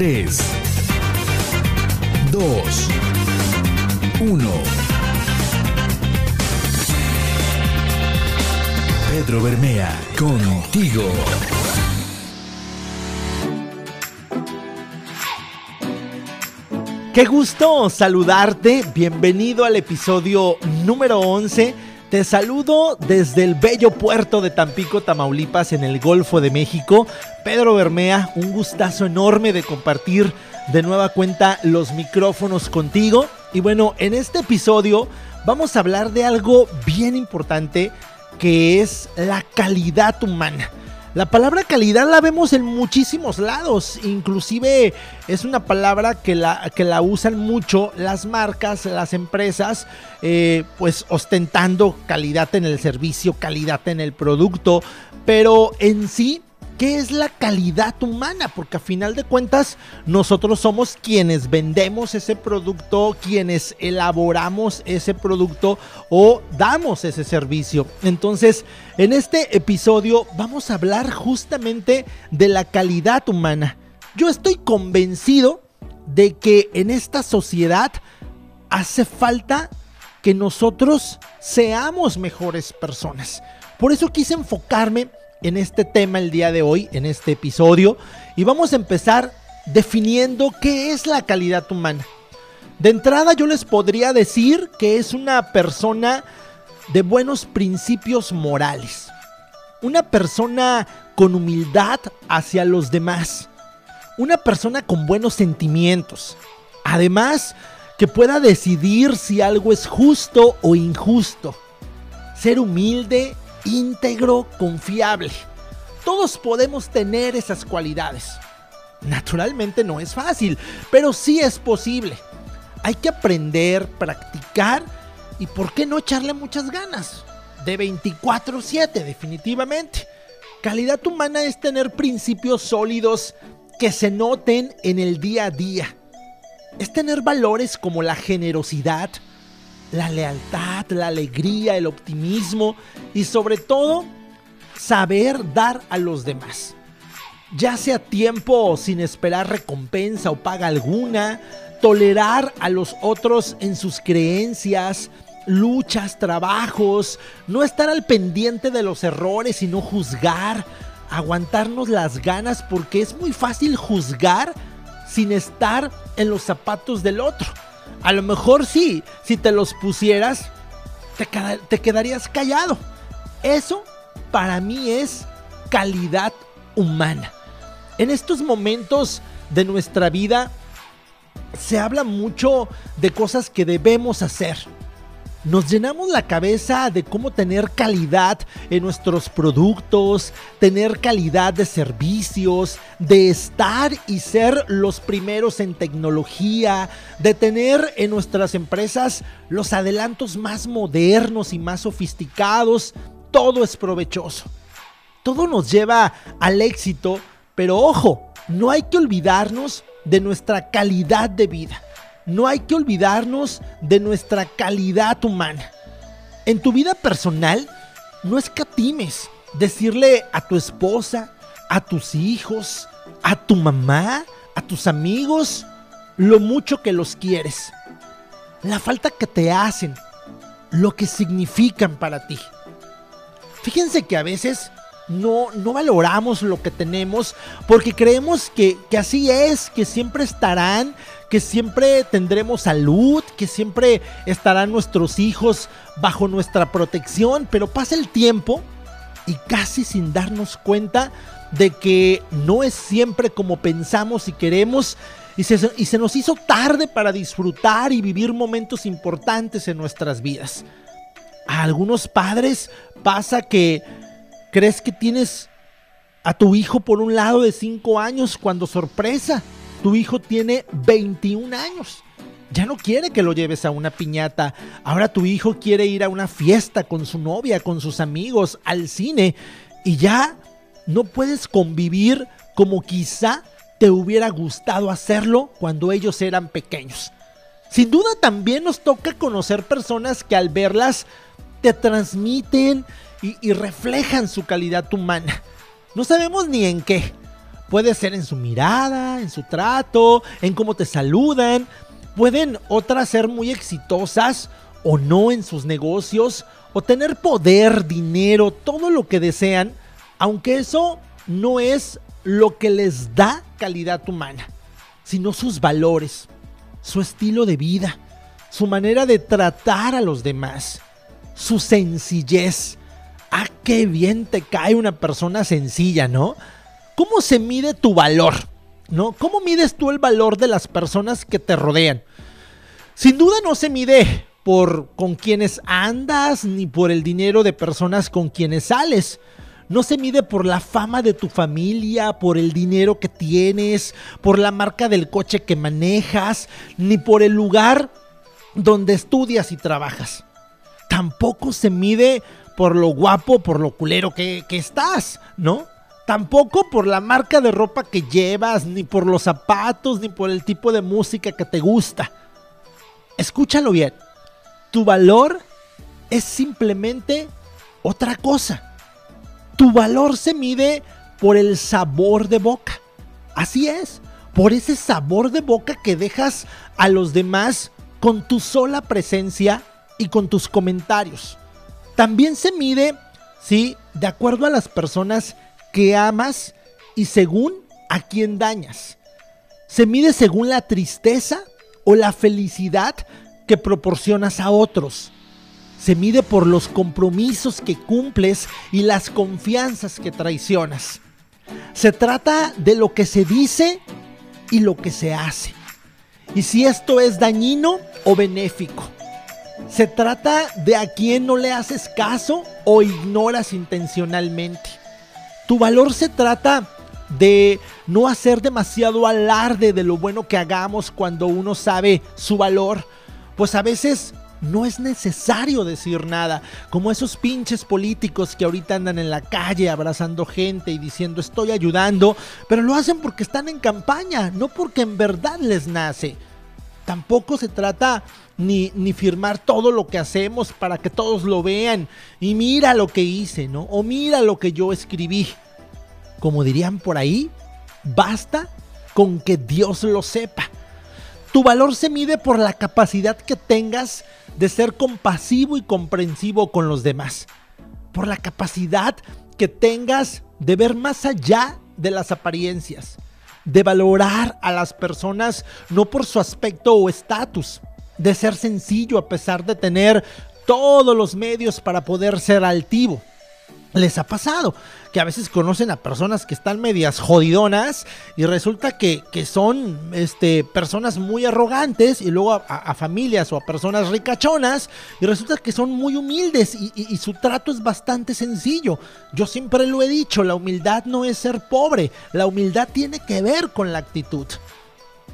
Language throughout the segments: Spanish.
3, 2, 1. Pedro Bermea, contigo. Qué gusto saludarte, bienvenido al episodio número 11. Te saludo desde el bello puerto de Tampico, Tamaulipas, en el Golfo de México. Pedro Bermea, un gustazo enorme de compartir de nueva cuenta los micrófonos contigo. Y bueno, en este episodio vamos a hablar de algo bien importante que es la calidad humana. La palabra calidad la vemos en muchísimos lados, inclusive es una palabra que la, que la usan mucho las marcas, las empresas, eh, pues ostentando calidad en el servicio, calidad en el producto, pero en sí ¿Qué es la calidad humana? Porque a final de cuentas nosotros somos quienes vendemos ese producto, quienes elaboramos ese producto o damos ese servicio. Entonces, en este episodio vamos a hablar justamente de la calidad humana. Yo estoy convencido de que en esta sociedad hace falta que nosotros seamos mejores personas. Por eso quise enfocarme en este tema el día de hoy, en este episodio, y vamos a empezar definiendo qué es la calidad humana. De entrada yo les podría decir que es una persona de buenos principios morales, una persona con humildad hacia los demás, una persona con buenos sentimientos, además que pueda decidir si algo es justo o injusto, ser humilde íntegro, confiable. Todos podemos tener esas cualidades. Naturalmente no es fácil, pero sí es posible. Hay que aprender, practicar y por qué no echarle muchas ganas. De 24/7 definitivamente. Calidad humana es tener principios sólidos que se noten en el día a día. Es tener valores como la generosidad, la lealtad, la alegría, el optimismo y sobre todo saber dar a los demás. Ya sea tiempo sin esperar recompensa o paga alguna, tolerar a los otros en sus creencias, luchas, trabajos, no estar al pendiente de los errores y no juzgar, aguantarnos las ganas porque es muy fácil juzgar sin estar en los zapatos del otro. A lo mejor sí, si te los pusieras, te, quedarías callado. Eso para mí es calidad humana. En estos momentos de nuestra vida se habla mucho de cosas que debemos hacer nos llenamos la cabeza de cómo tener calidad en nuestros productos, tener calidad de servicios, de estar y ser los primeros en tecnología, de tener en nuestras empresas los adelantos más modernos y más sofisticados. Todo es provechoso. Todo nos lleva al éxito, pero ojo, no hay que olvidarnos de nuestra calidad de vida no hay que olvidarnos de nuestra calidad humana. En tu vida personal, no escatimes decirle a tu esposa, a tus hijos, a tu mamá, a tus amigos, lo mucho que los quieres. La falta que te hacen, lo que significan para ti. Fíjense que a veces no, no valoramos lo que tenemos porque creemos que, que así es, que siempre estarán, que siempre tendremos salud, que siempre estarán nuestros hijos bajo nuestra protección, pero pasa el tiempo y casi sin darnos cuenta de que no es siempre como pensamos y queremos y se, nos hizo tarde para disfrutar y vivir momentos importantes en nuestras vidas. A algunos padres pasa que crees que tienes a tu hijo por un lado de 5 años cuando sorpresa tu hijo tiene 21 años. Ya no quiere que lo lleves a una piñata. Ahora tu hijo quiere ir a una fiesta con su novia, con sus amigos, al cine. Y ya no puedes convivir como quizá te hubiera gustado hacerlo cuando ellos eran pequeños. Sin duda también nos toca conocer personas que al verlas te transmiten y, reflejan su calidad humana. No sabemos ni en qué, Puede ser en su mirada, en su trato, en cómo te saludan. Pueden otras ser muy exitosas o no en sus negocios, o tener poder, dinero, todo lo que desean, aunque eso no es lo que les da calidad humana, sino sus valores, su estilo de vida, su manera de tratar a los demás, su sencillez. Ah, qué bien te cae una persona sencilla, ¿no? ¿Cómo se mide tu valor? ¿No? ¿Cómo mides tú el valor de las personas que te rodean? Sin duda no se mide por con quienes andas ni por el dinero de personas con quienes sales. No se mide por la fama de tu familia, por el dinero que tienes, por la marca del coche que manejas, ni por el lugar donde estudias y trabajas. Tampoco se mide por lo guapo, por lo culero que, que estás, ¿no? Tampoco por la marca de ropa que llevas, ni por los zapatos, ni por el tipo de música que te gusta. Escúchalo bien. Tu valor es simplemente otra cosa. Tu valor se mide por el sabor de boca. Así es, por ese sabor de boca que dejas a los demás con tu sola presencia y con tus comentarios. También se mide, sí, de acuerdo a las personas que amas y según a quién dañas. Se mide según la tristeza o la felicidad que proporcionas a otros se mide por los compromisos que cumples y las confianzas que traicionas. Se trata de lo que se dice y lo que se hace. Y si esto es dañino o benéfico. Se trata de a quién no le haces caso o ignoras intencionalmente. Tu valor se trata de no hacer demasiado alarde de lo bueno que hagamos cuando uno sabe su valor. Pues a veces no es necesario decir nada, como esos pinches políticos que ahorita andan en la calle abrazando gente y diciendo estoy ayudando, pero lo hacen porque están en campaña, no porque en verdad les nace. Tampoco se trata ni, ni, firmar todo lo que hacemos para que todos lo vean y mira lo que hice, ¿no? O mira lo que yo escribí. Como dirían por ahí, basta con que Dios lo sepa. Tu valor se mide por la capacidad que tengas de ser compasivo y comprensivo con los demás. Por la capacidad que tengas de ver más allá de las apariencias. De valorar a las personas no por su aspecto o estatus. De ser sencillo a pesar de tener todos los medios para poder ser altivo les ha pasado que a veces conocen a personas que están medias jodidonas y resulta que, son este, personas muy arrogantes y luego a, familias o a personas ricachonas y resulta que son muy humildes y, y su trato es bastante sencillo. Yo siempre lo he dicho, la humildad no es ser pobre, la humildad tiene que ver con la actitud.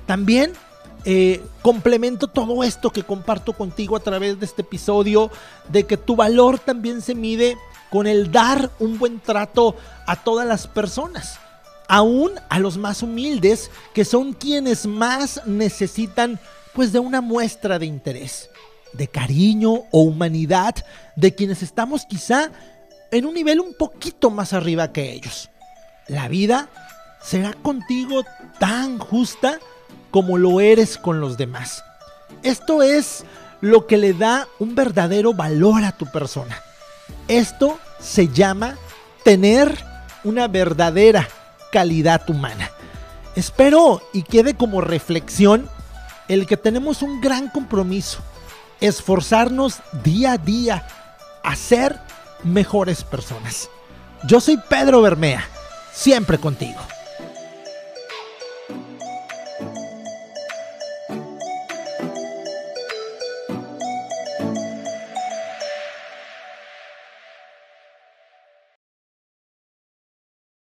También eh, complemento todo esto que comparto contigo a través de este episodio, de que tu valor también se mide con el dar un buen trato a todas las personas, aún a los más humildes, que son quienes más necesitan pues de una muestra de interés, de cariño o humanidad de quienes estamos quizá en un nivel un poquito más arriba que ellos. La vida será contigo tan justa como lo eres con los demás. Esto es lo que le da un verdadero valor a tu persona. Esto se llama tener una verdadera calidad humana. Espero y quede como reflexión el que tenemos un gran compromiso, esforzarnos día a día a ser mejores personas. Yo soy Pedro Bermea, siempre contigo.